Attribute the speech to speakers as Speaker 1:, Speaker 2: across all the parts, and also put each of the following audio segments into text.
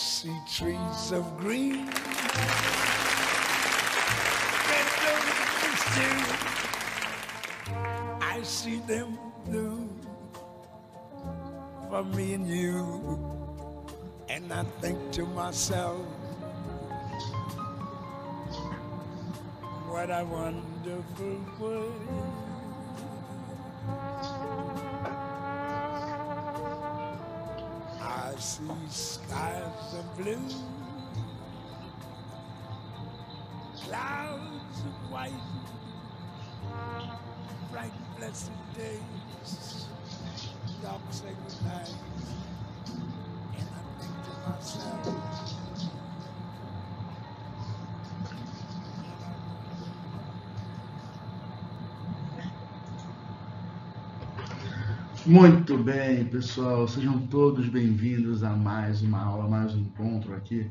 Speaker 1: see trees of green. I see them blue for me and you. And I think to myself, what a wonderful world. See skies of blue, clouds of white, bright blessed days, dark sacred nights, and I think to myself.
Speaker 2: Muito bem, pessoal, sejam todos bem-vindos a mais uma aula, mais um encontro aqui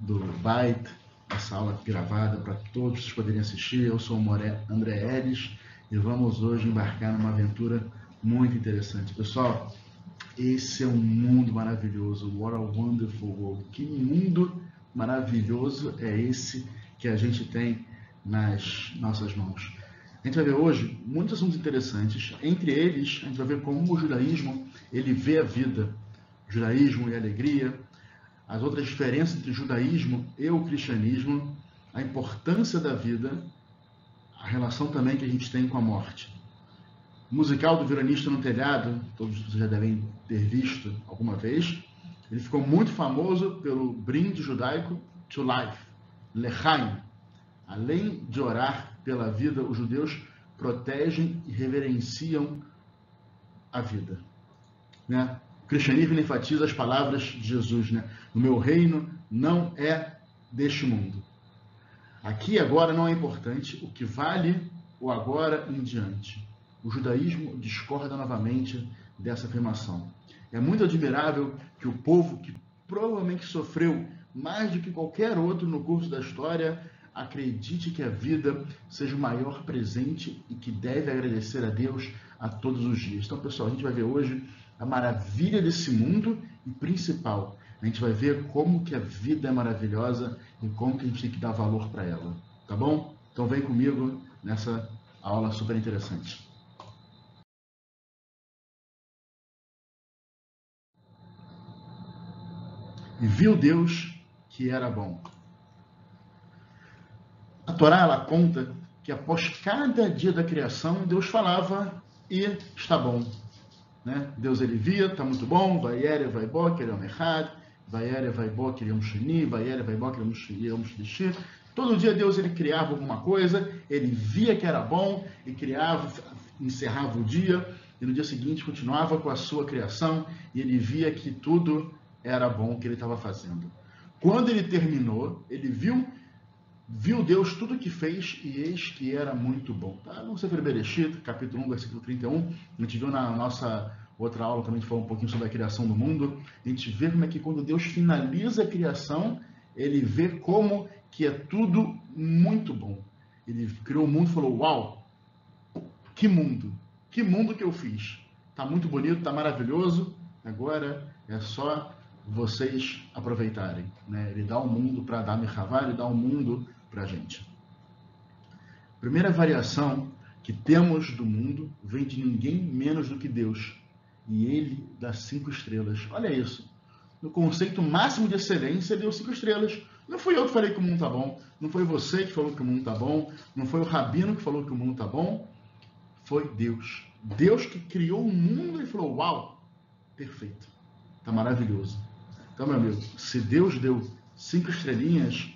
Speaker 2: do Byte, essa aula gravada para todos vocês poderem assistir. Eu sou o André Eres e vamos hoje embarcar numa aventura muito interessante. Pessoal, esse é um mundo maravilhoso, what a wonderful world. Que mundo maravilhoso é esse que a gente tem nas nossas mãos? A gente vai ver hoje muitos assuntos interessantes. Entre eles, a gente vai ver como o judaísmo ele vê a vida, judaísmo e alegria, as outras diferenças entre judaísmo e o cristianismo, a importância da vida, a relação também que a gente tem com a morte. O musical do Veranista no Telhado, todos vocês já devem ter visto alguma vez, ele ficou muito famoso pelo brinde judaico to life, lechaim. Além de orar pela vida, os judeus protegem e reverenciam a vida. Né? O cristianismo enfatiza as palavras de Jesus, né? O meu reino não é deste mundo. Aqui agora não é importante, o que vale o agora em diante. O judaísmo discorda novamente dessa afirmação. É muito admirável que o povo que provavelmente sofreu mais do que qualquer outro no curso da história acredite que a vida seja o maior presente e que deve agradecer a Deus a todos os dias. Então, pessoal, a gente vai ver hoje a maravilha desse mundo e principal, a gente vai ver como que a vida é maravilhosa e como que a gente tem que dar valor para ela, tá bom? Então vem comigo nessa aula super interessante. E viu Deus que era bom. A Torá ela conta que após cada dia da criação, Deus falava e está bom. Né? Deus ele via, está muito bom, vai ere, vai bo, querem errado, vai ere, vai bo, querem sheni, vai ere, vai bo, querem shlishi. Todo dia Deus ele criava alguma coisa, ele via que era bom e criava, encerrava o dia e no dia seguinte continuava com a sua criação e ele via que tudo era bom que ele estava fazendo. Quando ele terminou, ele viu Viu Deus tudo que fez e eis que era muito bom. Tá? No Sefer Bereshit, capítulo 1, versículo 31, a gente viu na nossa outra aula também, a gente falou um pouquinho sobre a criação do mundo. A gente vê como é que quando Deus finaliza a criação, ele vê como que é tudo muito bom. Ele criou o mundo e falou, uau, que mundo, que mundo que eu fiz. Tá muito bonito, tá maravilhoso, agora é só vocês aproveitarem. Né? Ele dá o um mundo para Adam e Havá, ele dá o um mundo para a gente. Primeira variação que temos do mundo vem de ninguém menos do que Deus. E ele dá cinco estrelas. Olha isso. No conceito máximo de excelência, deu cinco estrelas. Não fui eu que falei que o mundo está bom. Não foi você que falou que o mundo está bom. Não foi o rabino que falou que o mundo está bom. Foi Deus. Deus que criou o mundo e falou: Uau, perfeito. Está maravilhoso. Então, meu amigo, se Deus deu cinco estrelinhas,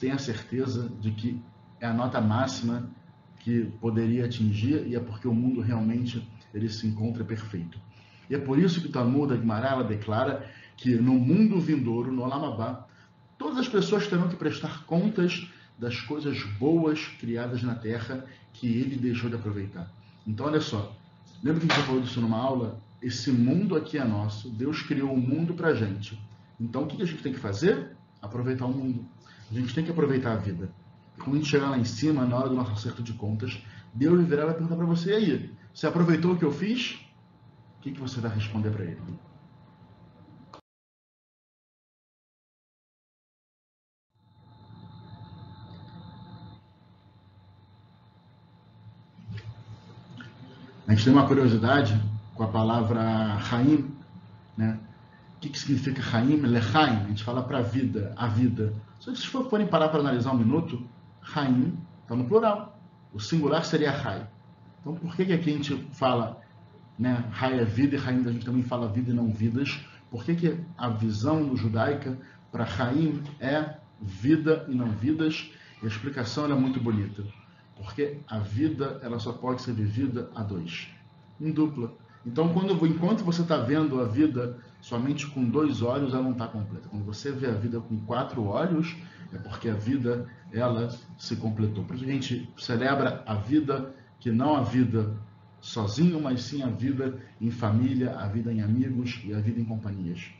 Speaker 2: tenha certeza de que é a nota máxima que poderia atingir e é porque o mundo realmente ele se encontra perfeito. E é por isso que Talmud Agmará declara que no mundo vindouro, no Olamabá, todas as pessoas terão que prestar contas das coisas boas criadas na terra que ele deixou de aproveitar. Então, olha só, lembra que a gente falou disso numa aula? Esse mundo aqui é nosso, Deus criou o mundo para gente. Então, o que a gente tem que fazer? Aproveitar o mundo. A gente tem que aproveitar a vida. Quando a gente chegar lá em cima, na hora do nosso acerto de contas, Deus virá e vai perguntar para você: e aí, você aproveitou o que eu fiz? O que, que você vai responder para ele? A gente tem uma curiosidade com a palavra Raim, né? O que, que significa Raim? Lechaim, a gente fala para a vida, a vida. Se vocês forem parar para analisar um minuto, Haim está no plural. O singular seria Rai. Então, por que, que aqui a gente fala né, Rai é vida e Haim a gente também fala vida e não vidas? Por que, que a visão judaica para Haim é vida e não vidas? E a explicação é muito bonita. Porque a vida ela só pode ser vivida a dois, em dupla. Então, quando, enquanto você está vendo a vida somente com dois olhos, ela não está completa. Quando você vê a vida com quatro olhos, é porque a vida ela se completou. Por isso a gente celebra a vida, que não a vida sozinho, mas sim a vida em família, a vida em amigos e a vida em companhias.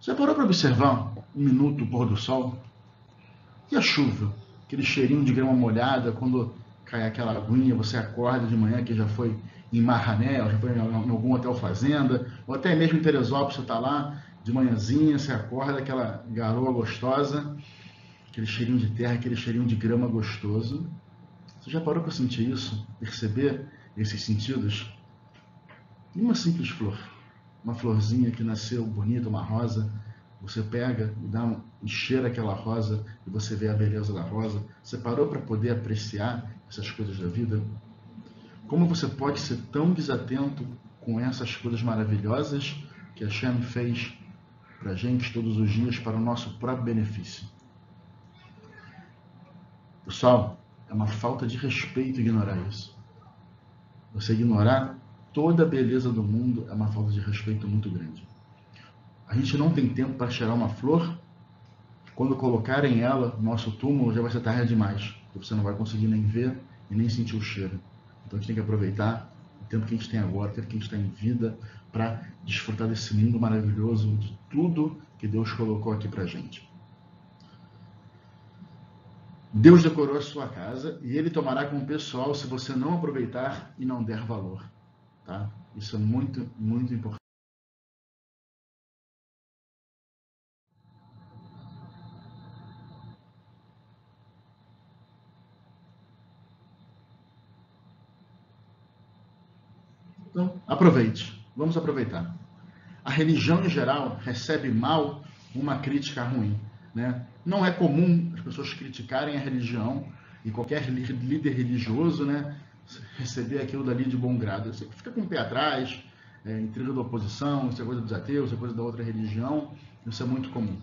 Speaker 2: Você parou para observar um minuto o pôr do sol? E a chuva? Aquele cheirinho de grama molhada, quando cai aquela aguinha, você acorda de manhã que já foi em Marrané, já foi em algum hotel fazenda, ou até mesmo em Teresópolis, você está lá, de manhãzinha, você acorda, aquela garoa gostosa, aquele cheirinho de terra, aquele cheirinho de grama gostoso. Você já parou para sentir isso? Perceber esses sentidos? E uma simples flor, uma florzinha que nasceu bonita, uma rosa, você pega e dá um, e cheira aquela rosa e você vê a beleza da rosa. Você parou para poder apreciar essas coisas da vida? Como você pode ser tão desatento com essas coisas maravilhosas que a Shem fez para a gente todos os dias para o nosso próprio benefício. Pessoal, é uma falta de respeito ignorar isso. Você ignorar toda a beleza do mundo é uma falta de respeito muito grande. A gente não tem tempo para cheirar uma flor. Quando colocarem ela no nosso túmulo, já vai ser tarde demais. Você não vai conseguir nem ver e nem sentir o cheiro. Então a gente tem que aproveitar o tempo que a gente tem agora, o tempo que a gente está em vida, para desfrutar desse mundo maravilhoso, de tudo que Deus colocou aqui para gente. Deus decorou a sua casa e ele tomará com o pessoal se você não aproveitar e não der valor. Tá? Isso é muito, muito importante. Então, aproveite. Vamos aproveitar. A religião em geral recebe mal uma crítica ruim. Né? Não é comum as pessoas criticarem a religião e qualquer líder religioso né, receber aquilo dali de bom grado. Você fica com o pé atrás, é, intriga da oposição, isso é coisa dos ateus, isso é coisa da outra religião, isso é muito comum.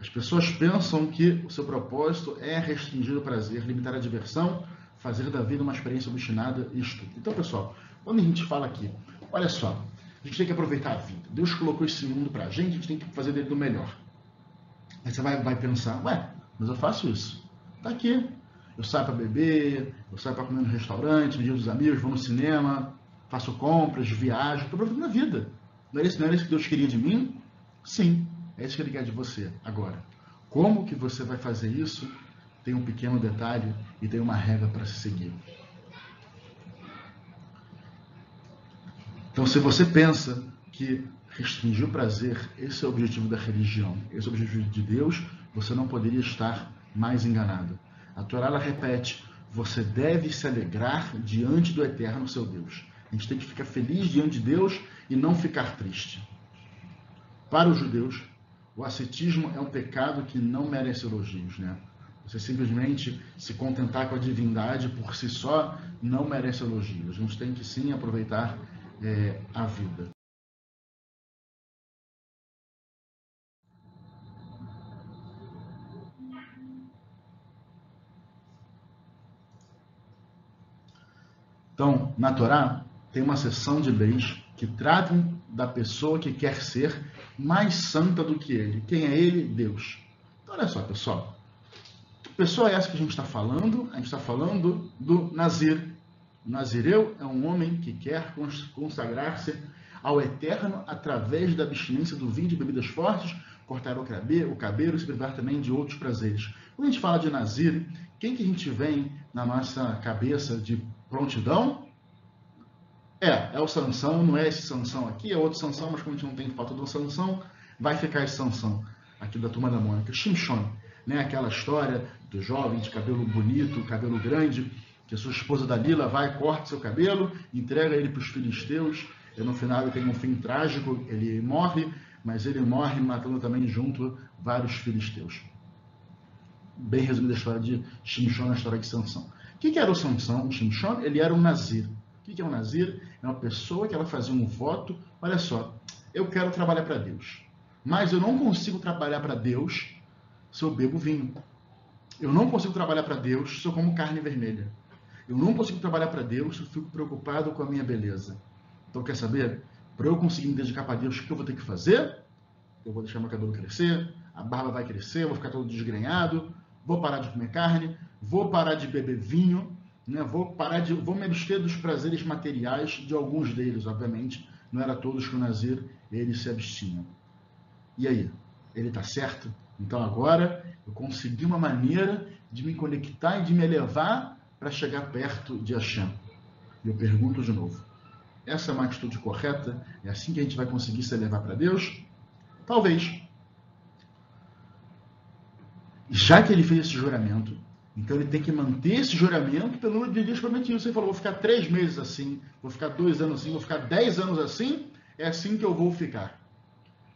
Speaker 2: As pessoas pensam que o seu propósito é restringir o prazer, limitar a diversão, fazer da vida uma experiência obstinada e estúpida. Então, pessoal, quando a gente fala aqui, Olha só, a gente tem que aproveitar a vida. Deus colocou esse mundo para a gente, a gente tem que fazer dele do melhor. Aí você vai, vai pensar, ué, mas eu faço isso. Tá aqui. Eu saio para beber, eu saio para comer no restaurante, no dia dos amigos, vou no cinema, faço compras, viajo, estou aproveitando a vida. Não era, isso, não era isso que Deus queria de mim? Sim, é isso que Ele quer de você. Agora, como que você vai fazer isso? Tem um pequeno detalhe e tem uma regra para se seguir. Então, se você pensa que restringir o prazer, esse é o objetivo da religião, esse é o objetivo de Deus, você não poderia estar mais enganado. A Torá ela repete: você deve se alegrar diante do eterno seu Deus. A gente tem que ficar feliz diante de Deus e não ficar triste. Para os judeus, o ascetismo é um pecado que não merece elogios, né? Você simplesmente se contentar com a divindade por si só não merece elogios. A gente tem que sim aproveitar é, a vida. Então, na Torá, tem uma seção de leis que tratam da pessoa que quer ser mais santa do que ele. Quem é ele? Deus. Então, olha só, pessoal. Que pessoa é essa que a gente está falando? A gente está falando do Nazir. O nazireu é um homem que quer consagrar-se ao eterno através da abstinência do vinho de bebidas fortes, cortar o cabelo, o cabelo e se privar também de outros prazeres. Quando a gente fala de nazir, quem que a gente vem na nossa cabeça de prontidão? É, é o Sansão, não é esse Sansão aqui, é outro Sansão, mas como a gente não tem foto do Sansão, vai ficar esse Sansão aqui da Turma da Mônica. Shimshon, né? aquela história do jovem de cabelo bonito, cabelo grande, que sua esposa Dalila vai, corta seu cabelo, entrega ele para os filisteus, e no final ele tem um fim trágico, ele morre, mas ele morre matando também junto vários filisteus. Bem resumida a história de Shimshon, a história de Sansão. O que, era o Sansão? O Shimshon, ele era um nazir. O que é um nazir? É uma pessoa que ela fazia um voto, olha só, eu quero trabalhar para Deus, mas eu não consigo trabalhar para Deus se eu bebo vinho. Eu não consigo trabalhar para Deus se eu como carne vermelha. Eu não consigo trabalhar para Deus eu fico preocupado com a minha beleza. Então, quer saber? Para eu conseguir me dedicar para Deus, o que eu vou ter que fazer? Eu vou deixar meu cabelo crescer, a barba vai crescer, eu vou ficar todo desgrenhado, vou parar de comer carne, vou parar de beber vinho, né? vou parar de, vou me abster dos prazeres materiais de alguns deles, obviamente. Não era todos que o Nazir ele se abstinha. E aí? Ele está certo? Então agora eu consegui uma maneira de me conectar e de me elevar para chegar perto de Hashem. E eu pergunto de novo: essa é uma atitude correta? É assim que a gente vai conseguir se elevar para Deus? Talvez. Já que ele fez esse juramento, então ele tem que manter esse juramento pelo número de dias prometidos. Você falou, vou ficar três meses assim, vou ficar dois anos assim, vou ficar dez anos assim, é assim que eu vou ficar.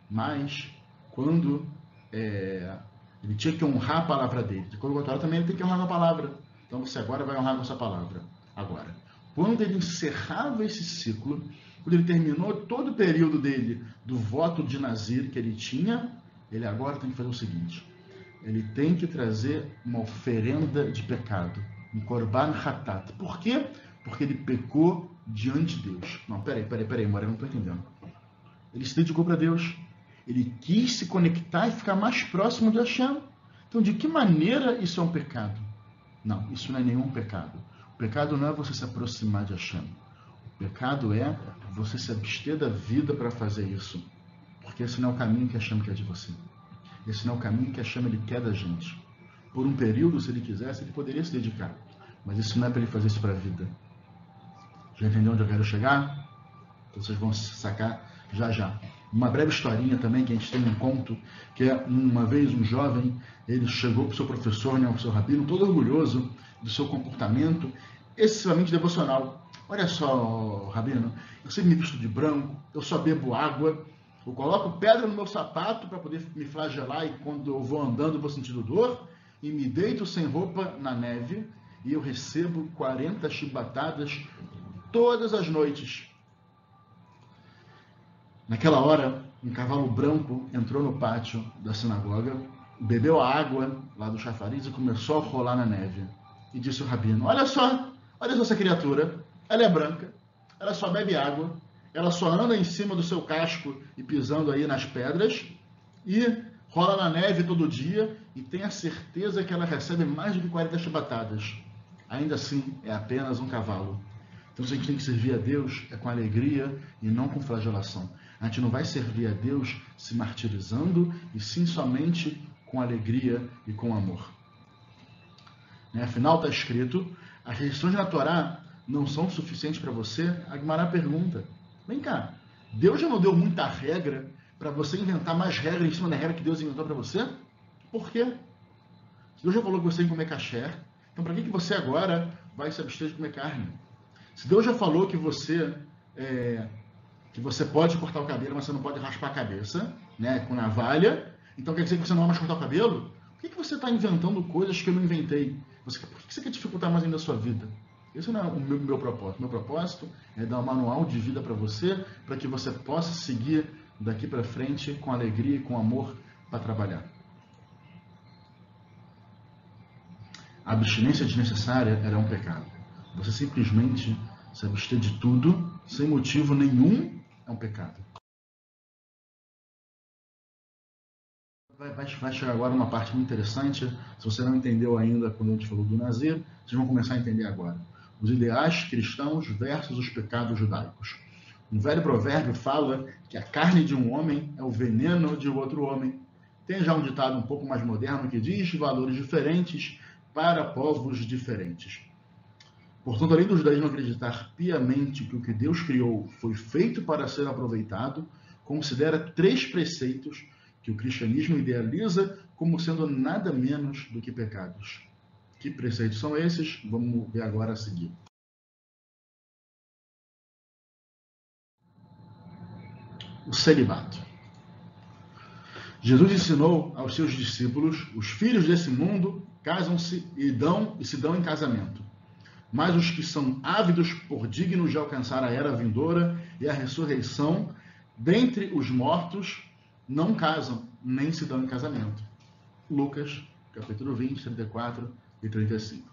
Speaker 2: Mas, quando é, ele tinha que honrar a palavra dele, de quando contrário também ele tem que honrar a palavra. Então você agora vai honrar a nossa palavra. Agora. Quando ele encerrava esse ciclo, quando ele terminou todo o período dele do voto de Nazir que ele tinha, ele agora tem que fazer o seguinte: ele tem que trazer uma oferenda de pecado, um korban hatat. Por quê? Porque ele pecou diante de Deus. Não, peraí, peraí, peraí, Mora, eu não estou entendendo. Ele se dedicou para Deus. Ele quis se conectar e ficar mais próximo de Hashem. Então, de que maneira isso é um pecado? Não, isso não é nenhum pecado. O pecado não é você se aproximar de Hashem. O pecado é você se abster da vida para fazer isso. Porque esse não é o caminho que Hashem quer de você. Esse não é o caminho que Hashem ele quer da gente. Por um período, se ele quisesse, ele poderia se dedicar. Mas isso não é para ele fazer isso para a vida. Já entendeu onde eu quero chegar? Então vocês vão sacar já já. Uma breve historinha também, que a gente tem um conto, que é uma vez um jovem, ele chegou para o seu professor, né, o seu rabino, todo orgulhoso do seu comportamento, excessivamente devocional. Olha só, rabino, eu sempre me visto de branco, eu só bebo água, eu coloco pedra no meu sapato para poder me flagelar e quando eu vou andando eu vou sentindo dor, e me deito sem roupa na neve, e eu recebo 40 chibatadas todas as noites. Naquela hora, um cavalo branco entrou no pátio da sinagoga, bebeu a água lá do chafariz e começou a rolar na neve. E disse o rabino: Olha só, olha só essa criatura, ela é branca, ela só bebe água, ela só anda em cima do seu casco e pisando aí nas pedras, e rola na neve todo dia, e tem a certeza que ela recebe mais que 40 chibatadas. Ainda assim, é apenas um cavalo. Então, a gente tem que servir a Deus, é com alegria e não com flagelação. A gente não vai servir a Deus se martirizando, e sim somente com alegria e com amor. Né? Afinal, está escrito: as restrições na Torá não são suficientes para você? A Guimarães pergunta: vem cá, Deus já não deu muita regra para você inventar mais regras em cima da regra que Deus inventou para você? Por quê? Deus já falou que você tem que comer caché, então para que, que você agora vai se abster de comer carne? Se Deus já falou que você é, que você pode cortar o cabelo, mas você não pode raspar a cabeça, né, com navalha. Então quer dizer que você não vai mais cortar o cabelo? Por que, que você está inventando coisas que eu não inventei? Você, por que, você quer dificultar mais ainda a sua vida? Esse não é o meu, meu propósito. Meu propósito é dar um manual de vida para você, para que você possa seguir daqui para frente com alegria e com amor para trabalhar. A abstinência desnecessária era um pecado. Você simplesmente se abster de tudo, sem motivo nenhum, é um pecado. Vai, vai, vai, chegar agora uma parte muito interessante. Se você não entendeu ainda quando a gente falou do Nazir, vocês vão começar a entender agora. Os ideais cristãos versus os pecados judaicos. Um velho provérbio fala que a carne de um homem é o veneno de outro homem. Tem já um ditado um pouco mais moderno que diz valores diferentes para povos diferentes. Portanto, além do judaísmo acreditar piamente que o que Deus criou foi feito para ser aproveitado, considera três preceitos que o cristianismo idealiza como sendo nada menos do que pecados. Que preceitos são esses? Vamos ver agora a seguir. O celibato. Jesus ensinou aos seus discípulos: os filhos desse mundo casam-se e dão e se dão em casamento. Mas os que são ávidos por dignos de alcançar a era vindoura e a ressurreição dentre os mortos não casam, nem se dão em casamento. Lucas, capítulo 20, 34 e 35.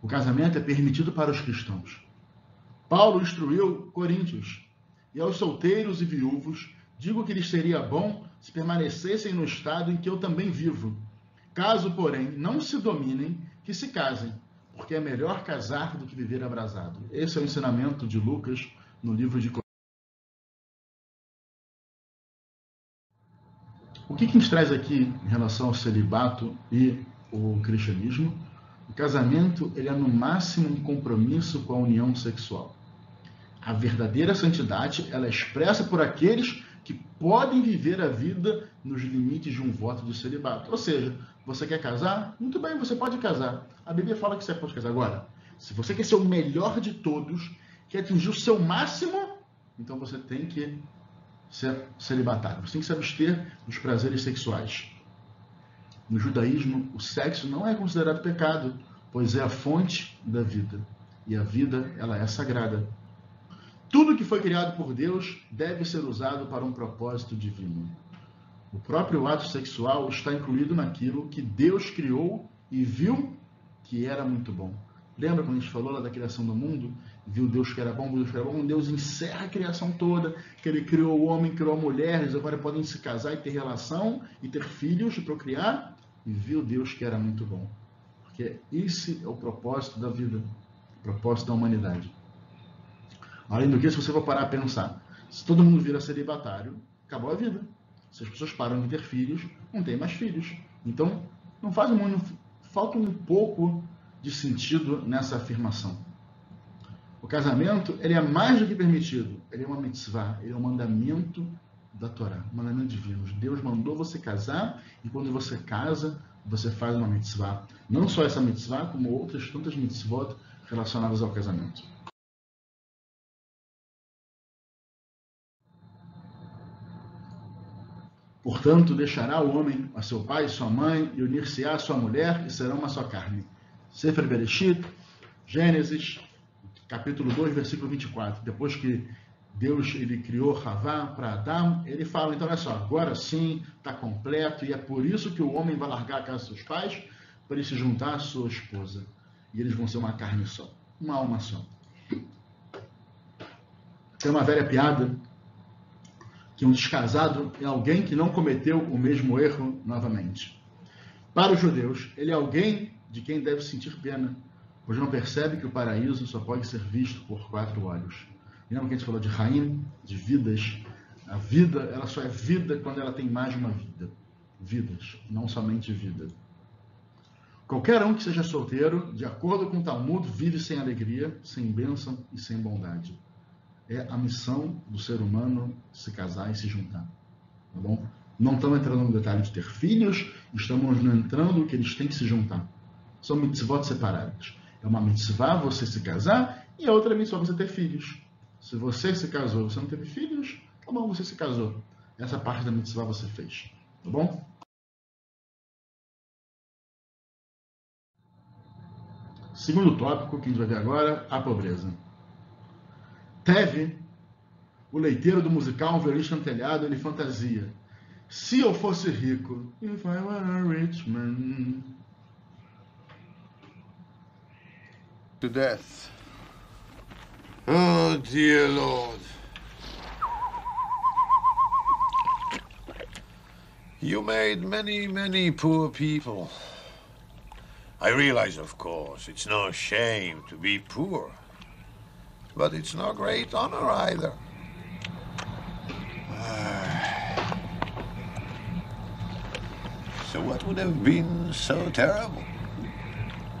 Speaker 2: O casamento é permitido para os cristãos. Paulo instruiu Coríntios, e aos solteiros e viúvos digo que lhes seria bom se permanecessem no estado em que eu também vivo. Caso, porém, não se dominem, que se casem, porque é melhor casar do que viver abrasado. Esse é o ensinamento de Lucas no livro de O que, que nos traz aqui em relação ao celibato e o cristianismo? O casamento ele é no máximo um compromisso com a união sexual. A verdadeira santidade ela é expressa por aqueles que podem viver a vida nos limites de um voto de celibato. Ou seja, você quer casar? Muito bem, você pode casar. A Bíblia fala que você pode casar. Agora, se você quer ser o melhor de todos, quer atingir o seu máximo, então você tem que celibatário. Você tem que se abster dos prazeres sexuais. No judaísmo, o sexo não é considerado pecado, pois é a fonte da vida. E a vida, ela é sagrada. Tudo que foi criado por Deus deve ser usado para um propósito divino. O próprio ato sexual está incluído naquilo que Deus criou e viu que era muito bom. Lembra quando a gente falou lá da criação do mundo? Viu Deus que era bom, Deus que era bom. Deus encerra a criação toda, que ele criou o homem, criou a mulher, eles agora podem se casar e ter relação, e ter filhos, e procriar. E viu Deus que era muito bom. Porque esse é o propósito da vida, o propósito da humanidade. Além do que, se você for parar a pensar, se todo mundo vira celibatário, acabou a vida. Se as pessoas param de ter filhos, não tem mais filhos. Então, não faz muito, falta um pouco de sentido nessa afirmação. O casamento ele é mais do que permitido, ele é uma mitzvah, ele é um mandamento da Torá, um mandamento divino. Deus mandou você casar e quando você casa, você faz uma mitzvah. Não só essa mitzvah, como outras tantas mitzvot relacionadas ao casamento. Portanto, deixará o homem a seu pai e sua mãe e unir-se-á a sua mulher e serão uma só carne. Sefer Bereshit, Gênesis, capítulo 2, versículo 24. Depois que Deus ele criou Havá para Adão, ele fala, então olha só, agora sim está completo e é por isso que o homem vai largar a casa dos seus pais para ele se juntar à sua esposa. E eles vão ser uma carne só, uma alma só. Tem uma velha piada que um descasado é alguém que não cometeu o mesmo erro novamente. Para os judeus, ele é alguém de quem deve sentir pena, pois não percebe que o paraíso só pode ser visto por quatro olhos. Lembra que a gente falou de Raim, de vidas? A vida, ela só é vida quando ela tem mais de uma vida. Vidas, não somente vida. Qualquer um que seja solteiro, de acordo com o Talmud, vive sem alegria, sem bênção e sem bondade. É a missão do ser humano se casar e se juntar. Tá bom? Não estamos entrando no detalhe de ter filhos, estamos entrando que eles têm que se juntar. São mitzvot separadas. É uma mitzvah você se casar e a outra mitzvah você ter filhos. Se você se casou você não teve filhos, tá bom, você se casou. Essa parte da mitzvah você fez. Tá bom? Segundo tópico que a gente vai ver agora, a pobreza. Teve, o leiteiro do musical Um Violista no Telhado, ele fantasia. Se eu fosse rico, if I were a rich man,
Speaker 3: to death. Oh, dear Lord. You made many, many poor people. I realize, of course, it's no shame to be poor. But it's no great honor either. Ah. So what would have been so terrible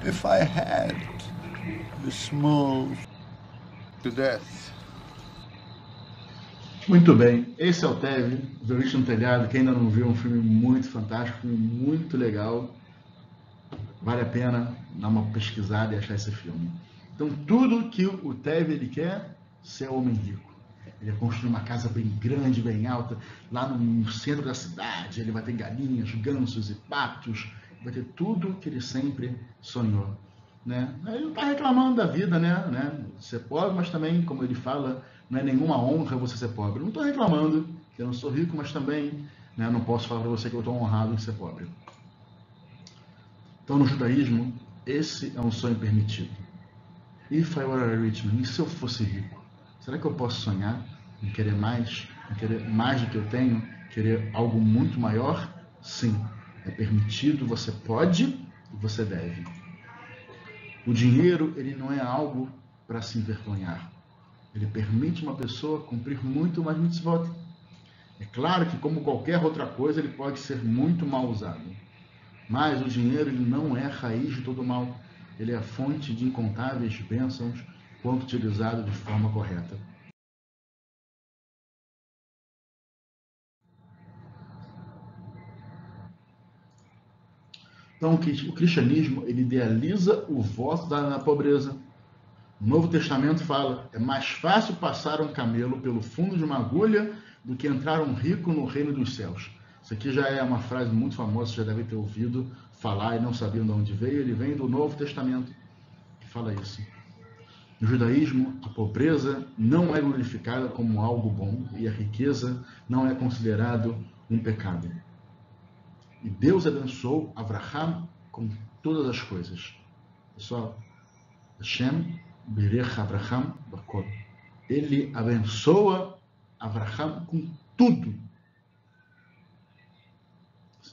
Speaker 3: if I had small to death.
Speaker 2: Muito bem, esse é o Teve, Violista no Telhado. Quem ainda não viu, é um filme muito fantástico, muito legal. Vale a pena dar uma pesquisada e achar esse filme. Então, tudo que o Teve ele quer ser homem rico. Ele vai construir uma casa bem grande, bem alta, lá no centro da cidade. Ele vai ter galinhas, gansos e patos. Vai ter tudo que ele sempre sonhou. Né? Ele está reclamando da vida, né? né? Ser pobre, mas também, como ele fala, não é nenhuma honra você ser pobre. Não estou reclamando, eu não sou rico, mas também né, não posso falar para você que eu estou honrado em ser pobre. Então, no judaísmo, esse é um sonho permitido. If I were rich man, e se eu fosse rico? Será que eu posso sonhar em querer mais, em querer mais do que eu tenho, querer algo muito maior? Sim, é permitido, você pode e você deve. O dinheiro, ele não é algo para se envergonhar. Ele permite uma pessoa cumprir muito mais mitzvot. É claro que, como qualquer outra coisa, ele pode ser muito mal usado. Mas o dinheiro ele não é a raiz de todo mal. Ele é a fonte de incontáveis bênçãos quando utilizado de forma correta. Então, o cristianismo ele idealiza o voto da pobreza. O Novo Testamento fala: é mais fácil passar um camelo pelo fundo de uma agulha do que entrar um rico no reino dos céus. Isso aqui já é uma frase muito famosa, você já deve ter ouvido falar e não sabiam de onde veio. Ele vem do Novo Testamento que fala isso. No judaísmo, a pobreza não é glorificada como algo bom e a riqueza não é considerado um pecado. E Deus abençoou Abraham com todas as coisas. Pessoal, Hashem Berech Abraham Bakol. Ele abençoa Abraham com tudo.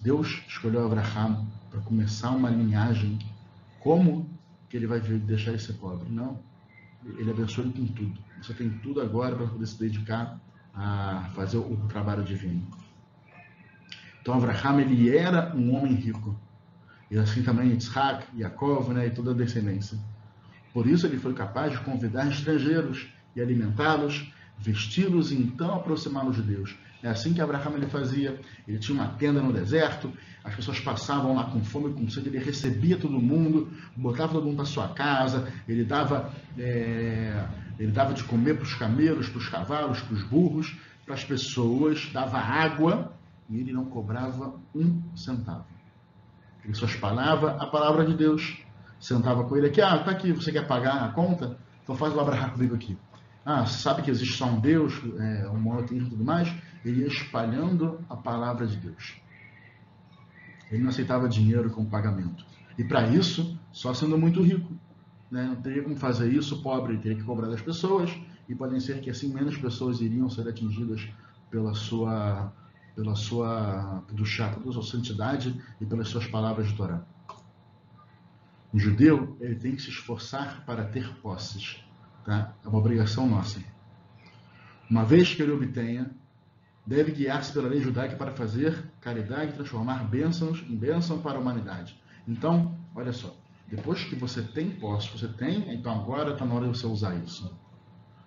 Speaker 2: Deus escolheu Abraham para começar uma linhagem, como que ele vai deixar ele ser pobre? Não. Ele abençoa ele com tudo. Você tem tudo agora para poder se dedicar a fazer o trabalho divino. Então Abraham ele era um homem rico. E assim também Isaac, Yaakov né, e toda a descendência. Por isso ele foi capaz de convidar estrangeiros e alimentá-los, vesti-los e então aproximá-los de Deus. É assim que Abraham ele fazia. Ele tinha uma tenda no deserto, as pessoas passavam lá com fome, com sede, ele recebia todo mundo, botava todo mundo para sua casa, ele dava, é, ele dava de comer para os camelos, para os cavalos, para os burros, para as pessoas, dava água e ele não cobrava um centavo. Ele só espalhava a palavra de Deus. Sentava com ele aqui, ah, tá aqui, você quer pagar a conta? Então faz o Abraham comigo aqui. Ah, sabe que existe só um Deus, é, um monoteísmo e tudo mais? Ele ia espalhando a palavra de Deus. Ele não aceitava dinheiro como pagamento. E para isso, só sendo muito rico. Né? Não teria como fazer isso pobre, teria que cobrar das pessoas, e podem ser que assim menos pessoas iriam ser atingidas pela sua pela sua do chá, pela sua santidade e pelas suas palavras de Torá. O judeu ele tem que se esforçar para ter posses, tá? É uma obrigação nossa. Uma vez que ele obtenha, deve guiar-se pela lei judaica para fazer caridade e transformar bênçãos em bênção para a humanidade. Então, olha só, depois que você tem posse, você tem, então agora está na hora de você usar isso.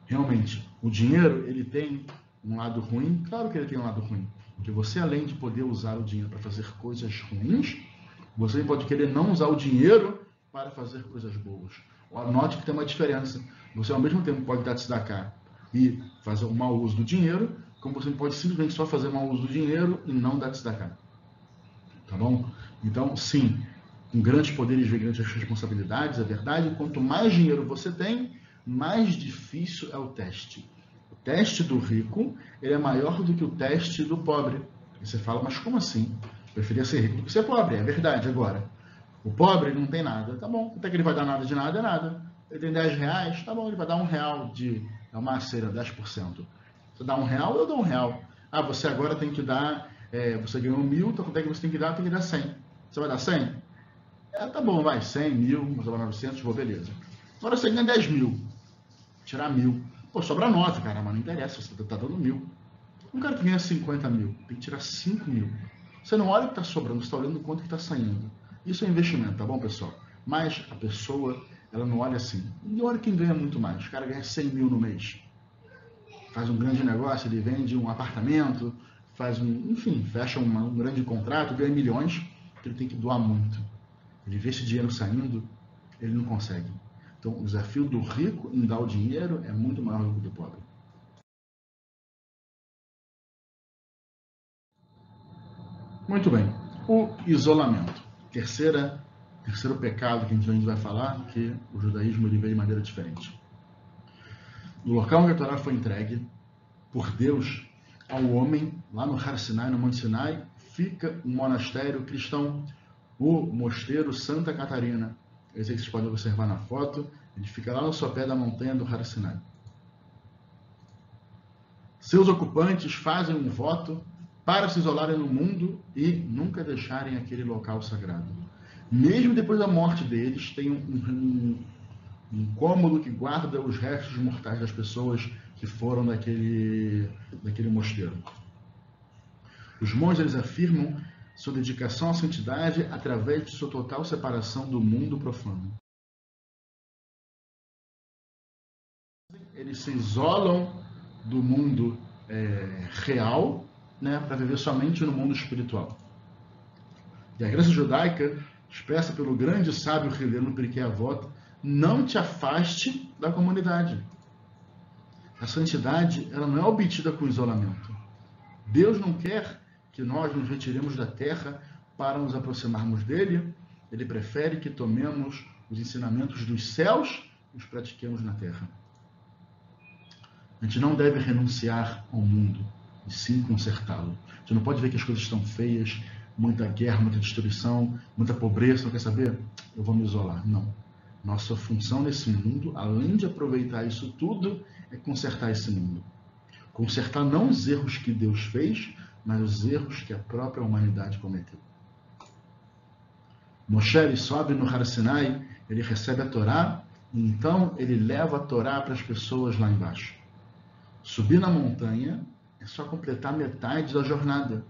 Speaker 2: Realmente, o dinheiro ele tem um lado ruim, claro que ele tem um lado ruim, porque você, além de poder usar o dinheiro para fazer coisas ruins, você pode querer não usar o dinheiro para fazer coisas boas. Note que tem uma diferença. Você, ao mesmo tempo, pode dar tzedakah e fazer um mau uso do dinheiro, como você pode simplesmente só fazer mau uso do dinheiro e não dar tzedakah. Tá bom? Então, sim, com grandes poderes vem grandes responsabilidades, é verdade. Quanto mais dinheiro você tem, mais difícil é o teste teste do rico ele é maior do que o teste do pobre. E você fala, mas como assim? Preferia ser rico do que ser pobre. É verdade agora. O pobre não tem nada. Tá bom. Até que ele vai dar nada de nada, é nada. Ele tem 10 reais, tá bom, ele vai dar um real de. É uma cera, 10%. Você dá um real, eu dou um real. Ah, você agora tem que dar. É, você ganhou mil, então quanto é que você tem que dar? Tem que dar 100. Você vai dar 100? É, tá bom, vai, 100, mil, vou dar 900, vou, beleza. Agora você ganha 10 mil. Tirar mil. Pô, sobra nota, cara, mas não interessa, você tá dando mil. Um cara que ganha 50 mil, tem que tirar 5 mil. Você não olha o que está sobrando, você está olhando quanto que está saindo. Isso é investimento, tá bom, pessoal? Mas a pessoa, ela não olha assim. E olha quem ganha muito mais. O cara ganha 100 mil no mês. Faz um grande negócio, ele vende um apartamento, faz um, enfim, fecha um grande contrato, ganha milhões, ele tem que doar muito. ele vê esse dinheiro saindo, ele não consegue. Então, o desafio do rico em dar o dinheiro é muito maior do que do pobre. Muito bem. O isolamento. Terceira, terceiro pecado que a gente vai falar, que o judaísmo ele veio de maneira diferente. No local onde a Torá foi entregue por Deus ao homem, lá no Har Sinai, no Monte Sinai, fica um monastério cristão, o Mosteiro Santa Catarina. Esse que vocês podem observar na foto, ele fica lá no sopé da montanha do Har Sinai. Seus ocupantes fazem um voto para se isolarem no mundo e nunca deixarem aquele local sagrado. Mesmo depois da morte deles, tem um, um, um cômodo que guarda os restos mortais das pessoas que foram daquele, daquele mosteiro. Os monges afirmam sua dedicação à santidade através de sua total separação do mundo profano. Eles se isolam do mundo é, real né, para viver somente no mundo espiritual. E a igreja judaica expressa pelo grande sábio Heleno Periquet Avot, não te afaste da comunidade. A santidade ela não é obtida com isolamento. Deus não quer que nós nos retiremos da terra para nos aproximarmos dele. Ele prefere que tomemos os ensinamentos dos céus e os pratiquemos na terra. A gente não deve renunciar ao mundo e sim consertá-lo. Você não pode ver que as coisas estão feias, muita guerra, muita destruição, muita pobreza, não quer saber? Eu vou me isolar. Não. Nossa função nesse mundo, além de aproveitar isso tudo, é consertar esse mundo. Consertar não os erros que Deus fez, mas os erros que a própria humanidade cometeu. Moshe ele sobe no Har Sinai, ele recebe a Torá, e então ele leva a Torá para as pessoas lá embaixo. Subir na montanha é só completar metade da jornada.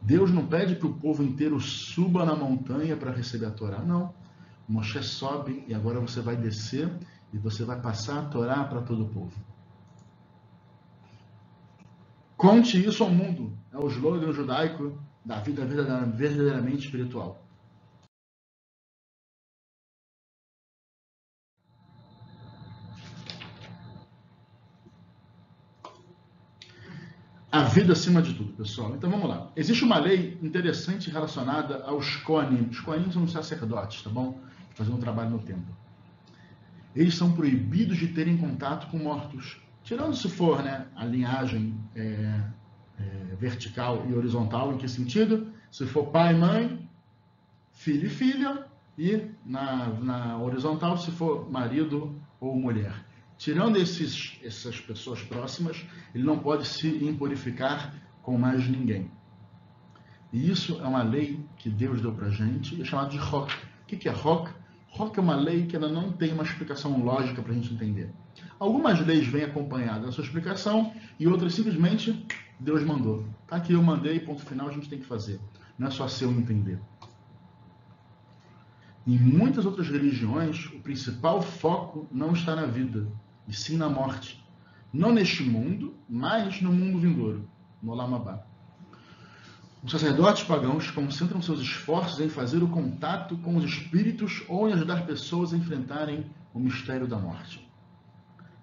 Speaker 2: Deus não pede que o povo inteiro suba na montanha para receber a Torá, não. Moshe sobe e agora você vai descer e você vai passar a Torá para todo o povo. Conte isso ao mundo. É o slogan judaico da vida verdadeiramente espiritual. A vida acima de tudo, pessoal. Então vamos lá. Existe uma lei interessante relacionada aos Koanim. Os Koanim são os sacerdotes, tá bom? Fazendo um trabalho no templo. Eles são proibidos de terem contato com mortos. Tirando se for né, a linhagem é, é, vertical e horizontal, em que sentido? Se for pai, mãe, filho e filha, e na, na horizontal, se for marido ou mulher. Tirando esses, essas pessoas próximas, ele não pode se impurificar com mais ninguém. E isso é uma lei que Deus deu para gente, é chamada de Rock. O que é Rock? Rock é uma lei que ela não tem uma explicação lógica para a gente entender. Algumas leis vêm acompanhadas da sua explicação e outras simplesmente Deus mandou. Tá aqui, eu mandei, ponto final, a gente tem que fazer. Não é só seu entender. Em muitas outras religiões, o principal foco não está na vida, e sim na morte. Não neste mundo, mas no mundo vindouro, no Lamabá. Os sacerdotes pagãos concentram seus esforços em fazer o contato com os espíritos ou em ajudar pessoas a enfrentarem o mistério da morte.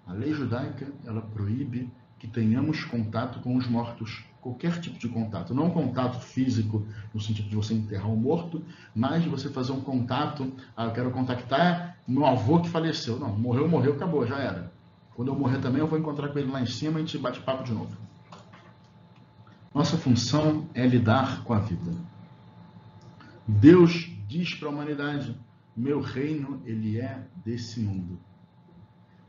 Speaker 2: A lei judaica ela proíbe que tenhamos contato com os mortos, qualquer tipo de contato, não contato físico no sentido de você enterrar um morto, mas de você fazer um contato, ah, eu quero contactar meu avô que faleceu. Não, morreu, morreu, acabou, já era. Quando eu morrer também, eu vou encontrar com ele lá em cima e a gente bate papo de novo. Nossa função é lidar com a vida. Deus diz para a humanidade: meu reino ele é desse mundo.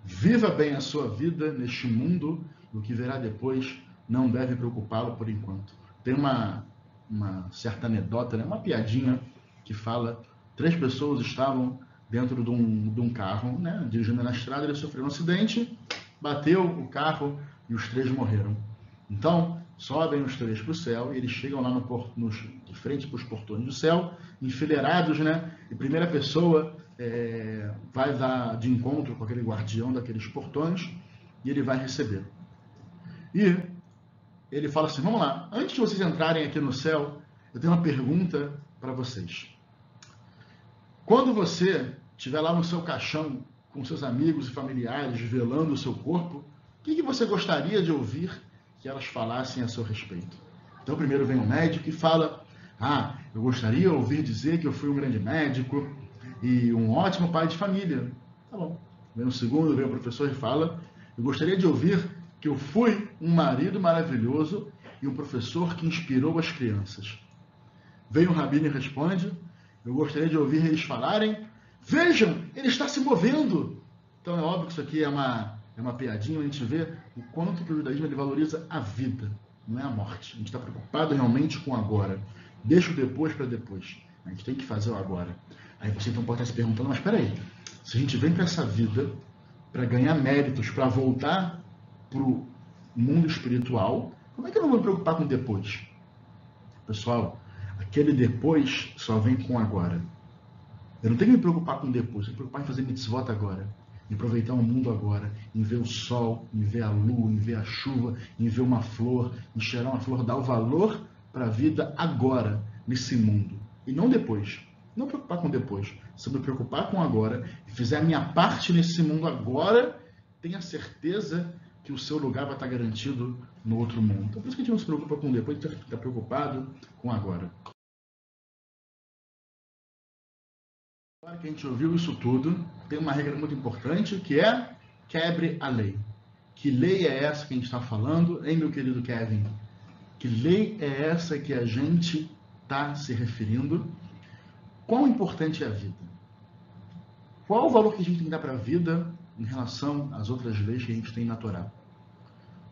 Speaker 2: Viva bem a sua vida neste mundo, o que virá depois não deve preocupá-lo por enquanto. Tem uma, uma certa anedota, né? uma piadinha que fala: três pessoas estavam dentro de um, de um carro, né, dirigindo na estrada, ele sofreu um acidente, bateu o carro e os três morreram. Então, sobem os três para o céu e eles chegam lá no, de frente para os portões do céu, enfileirados, né? E primeira pessoa é, vai dar de encontro com aquele guardião daqueles portões e ele vai receber. E ele fala assim: Vamos lá, antes de vocês entrarem aqui no céu, eu tenho uma pergunta para vocês. Quando você estiver lá no seu caixão com seus amigos e familiares velando o seu corpo, o que, que você gostaria de ouvir que elas falassem a seu respeito? Então, primeiro vem o médico e fala: Ah, eu gostaria de ouvir dizer que eu fui um grande médico e um ótimo pai de família. Tá bom. Vem o segundo, vem o professor e fala: Eu gostaria de ouvir que eu fui um marido maravilhoso e um professor que inspirou as crianças. Vem o rabino e responde: Eu gostaria de ouvir eles falarem Vejam, ele está se movendo. Então é óbvio que isso aqui é uma, é uma piadinha, a gente vê o quanto que o judaísmo ele valoriza a vida, não é a morte. A gente está preocupado realmente com agora. Deixa o depois para depois. A gente tem que fazer o agora. Aí você então pode estar se perguntando, mas espera aí, se a gente vem para essa vida para ganhar méritos, para voltar para o mundo espiritual, como é que eu não vou me preocupar com depois? Pessoal, aquele depois só vem com agora. Eu não tenho que me preocupar com depois, eu tenho que me preocupar em fazer mitzvot agora, em aproveitar o mundo agora, em ver o sol, em ver a lua, em ver a chuva, em ver uma flor, em cheirar uma flor, dar o valor para a vida agora, nesse mundo, e não depois. Não preocupar com depois, se me preocupar com agora e fizer a minha parte nesse mundo agora, tenha certeza que o seu lugar vai estar garantido no outro mundo. Então, por isso que a gente não se preocupa com depois, a gente está preocupado com agora. Agora que a gente ouviu isso tudo, tem uma regra muito importante que é quebre a lei. Que lei é essa que a gente está falando, hein, meu querido Kevin? Que lei é essa que a gente está se referindo? Quão importante é a vida? Qual o valor que a gente tem que dar para a vida em relação às outras leis que a gente tem na Torá?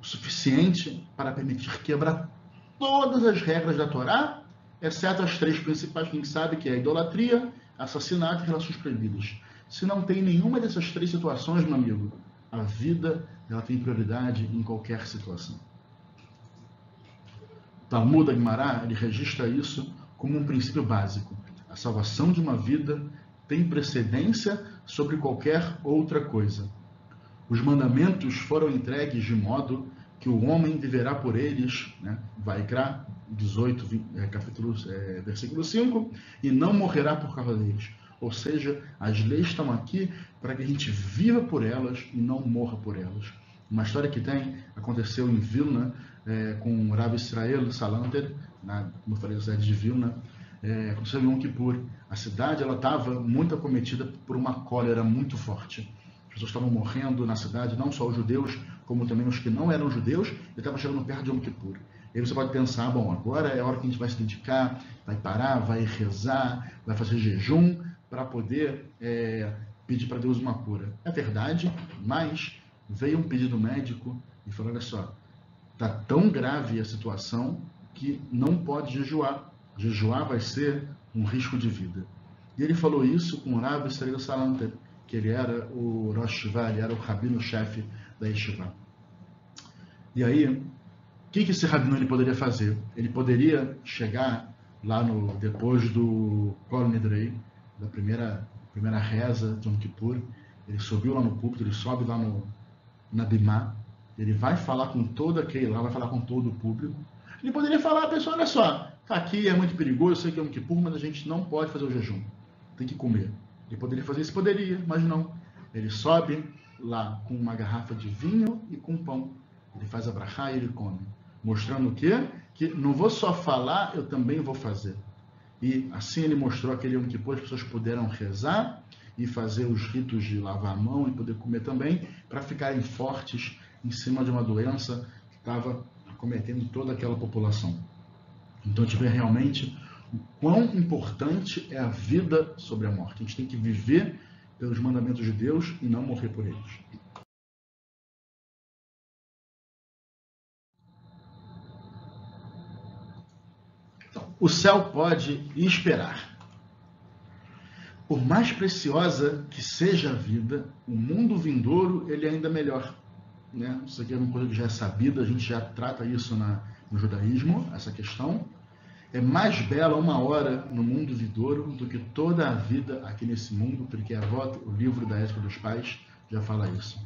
Speaker 2: O suficiente para permitir quebrar todas as regras da Torá, exceto as três principais que a gente sabe, que é a idolatria, assassinato e relações proibidas. Se não tem nenhuma dessas três situações, meu amigo, a vida ela tem prioridade em qualquer situação. Talmud Agmará ele registra isso como um princípio básico. A salvação de uma vida tem precedência sobre qualquer outra coisa. Os mandamentos foram entregues de modo que o homem viverá por eles, né? Vaikra 18, é, capítulo, é, versículo 5, e não morrerá por causa deles. Ou seja, as leis estão aqui para que a gente viva por elas e não morra por elas. Uma história que tem, aconteceu em Vilna, é, com Rabi Israel Salanter, na, como eu falei, de Vilna, é, aconteceu em Yom Kippur. A cidade estava muito acometida por uma cólera muito forte. As pessoas estavam morrendo na cidade, não só os judeus, como também os que não eram judeus, e estavam chegando perto de Yom Kippur. E aí você pode pensar, bom, agora é a hora que a gente vai se dedicar, vai parar, vai rezar, vai fazer jejum para poder é, pedir para Deus uma cura. É verdade, mas veio um pedido médico e falou, olha só, está tão grave a situação que não pode jejuar. Jejuar vai ser um risco de vida. E ele falou isso com o Rav Israel Salanter, que ele era o Rosh Shiva, ele era o rabino-chefe da Yeshiva. E aí, o que, que esse rabino ele poderia fazer? Ele poderia chegar lá no depois do Kol Nidrei, da primeira, primeira reza de Yom Kippur, ele subiu lá no púlpito, ele sobe lá no, na Bimá, ele vai falar com todo aquele lá, vai falar com todo o público. Ele poderia falar, pessoal, olha só, tá aqui é muito perigoso, eu sei que é um Kippur, mas a gente não pode fazer o jejum, tem que comer. Ele poderia fazer isso? Poderia, mas não. Ele sobe lá com uma garrafa de vinho e com pão. Ele faz a brachá e ele come. Mostrando o quê? Que não vou só falar, eu também vou fazer. E assim ele mostrou aquele Yom Kippur, as pessoas puderam rezar e fazer os ritos de lavar a mão e poder comer também, para ficarem fortes em cima de uma doença que estava acometendo toda aquela população. Então a gente vê realmente o quão importante é a vida sobre a morte. A gente tem que viver pelos mandamentos de Deus e não morrer por eles. Então, o céu pode esperar. Por mais preciosa que seja a vida, o mundo vindouro ele é ainda melhor. Né? Isso aqui é uma coisa que já é sabida, a gente já trata isso na, no judaísmo, essa questão. É mais bela uma hora no mundo vindouro do que toda a vida aqui nesse mundo, porque a voto, o livro da ética dos pais já fala isso.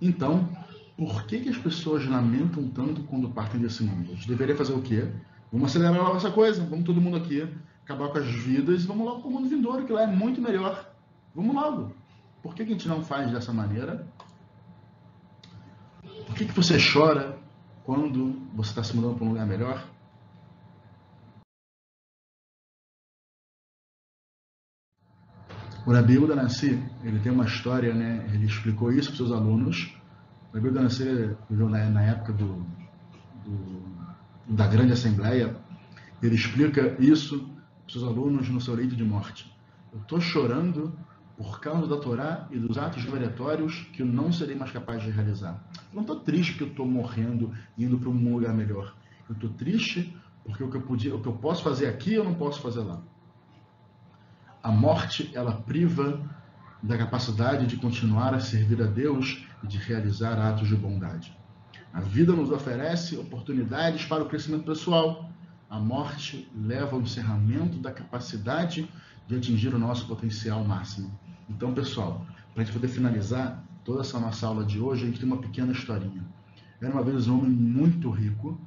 Speaker 2: Então, por que, que as pessoas lamentam tanto quando partem desse mundo? A gente deveria fazer o quê? Vamos acelerar logo essa coisa, vamos todo mundo aqui acabar com as vidas e vamos logo para o mundo vindouro, que lá é muito melhor. Vamos logo. Por que, que a gente não faz dessa maneira? Por que, que você chora quando você está se mudando para um lugar melhor? O Rabi Udanassi, ele tem uma história, né? Ele explicou isso para seus alunos. O Rabi Udanassi viveu na, época do, do, da grande assembleia. Ele explica isso para seus alunos no seu leito de morte. Eu estou chorando por causa da Torá e dos atos variatórios que eu não serei mais capaz de realizar. Eu não estou triste porque eu estou morrendo indo para um lugar melhor. Eu estou triste porque o que, eu podia, o que eu posso fazer aqui eu não posso fazer lá. A morte, ela priva da capacidade de continuar a servir a Deus e de realizar atos de bondade. A vida nos oferece oportunidades para o crescimento pessoal. A morte leva ao encerramento da capacidade de atingir o nosso potencial máximo. Então, pessoal, para a gente poder finalizar toda essa nossa aula de hoje, a gente tem uma pequena historinha. Era uma vez um homem muito rico,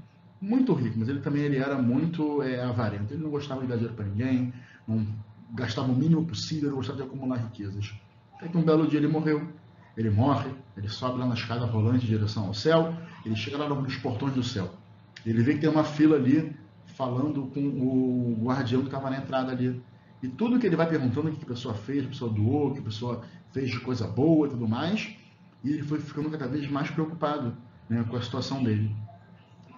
Speaker 2: muito rico, mas ele também ele era muito é, avarento. Ele não gostava de dar dinheiro para ninguém, não gastava o mínimo possível, ele gostava de acumular riquezas. Até que um belo dia ele morreu. Ele morre, ele sobe lá na escada rolante em direção ao céu, ele chega lá nos portões do céu. Ele vê que tem uma fila ali falando com o guardião que estava na entrada ali. E tudo que ele vai perguntando, o que a pessoa fez, a pessoa doou, o que a pessoa fez de coisa boa e tudo mais, e ele foi ficando cada vez mais preocupado né, com a situação dele.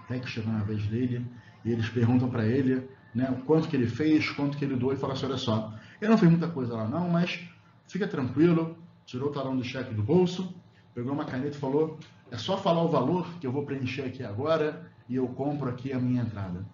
Speaker 2: Até que chegou na vez dele, e eles perguntam para ele né, o quanto que ele fez, quanto que ele doou, e fala assim, olha só, ele não fez muita coisa lá não, mas fica tranquilo, tirou o talão do cheque do bolso, pegou uma caneta e falou, é só falar o valor que eu vou preencher aqui agora, e eu compro aqui a minha entrada.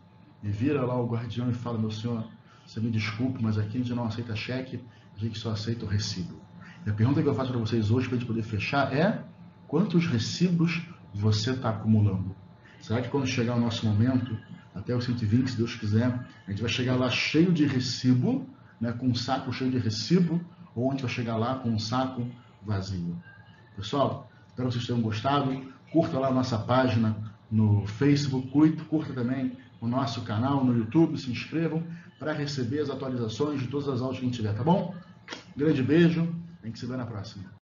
Speaker 2: E vira lá o guardião e fala, meu senhor, você me desculpe, mas aqui a gente não aceita cheque, a gente só aceita o recibo. E a pergunta que eu faço para vocês hoje, para a gente poder fechar, é quantos recibos você está acumulando? Será que quando chegar o nosso momento, até os 120, se Deus quiser, a gente vai chegar lá cheio de recibo, né, com um saco cheio de recibo, ou a gente vai chegar lá com um saco vazio? Pessoal, espero que vocês tenham gostado. Curta lá a nossa página no Facebook, curta também o nosso canal no YouTube, se inscrevam para receber as atualizações de todas as aulas que a gente tiver, tá bom? Grande beijo, a gente se vê na próxima.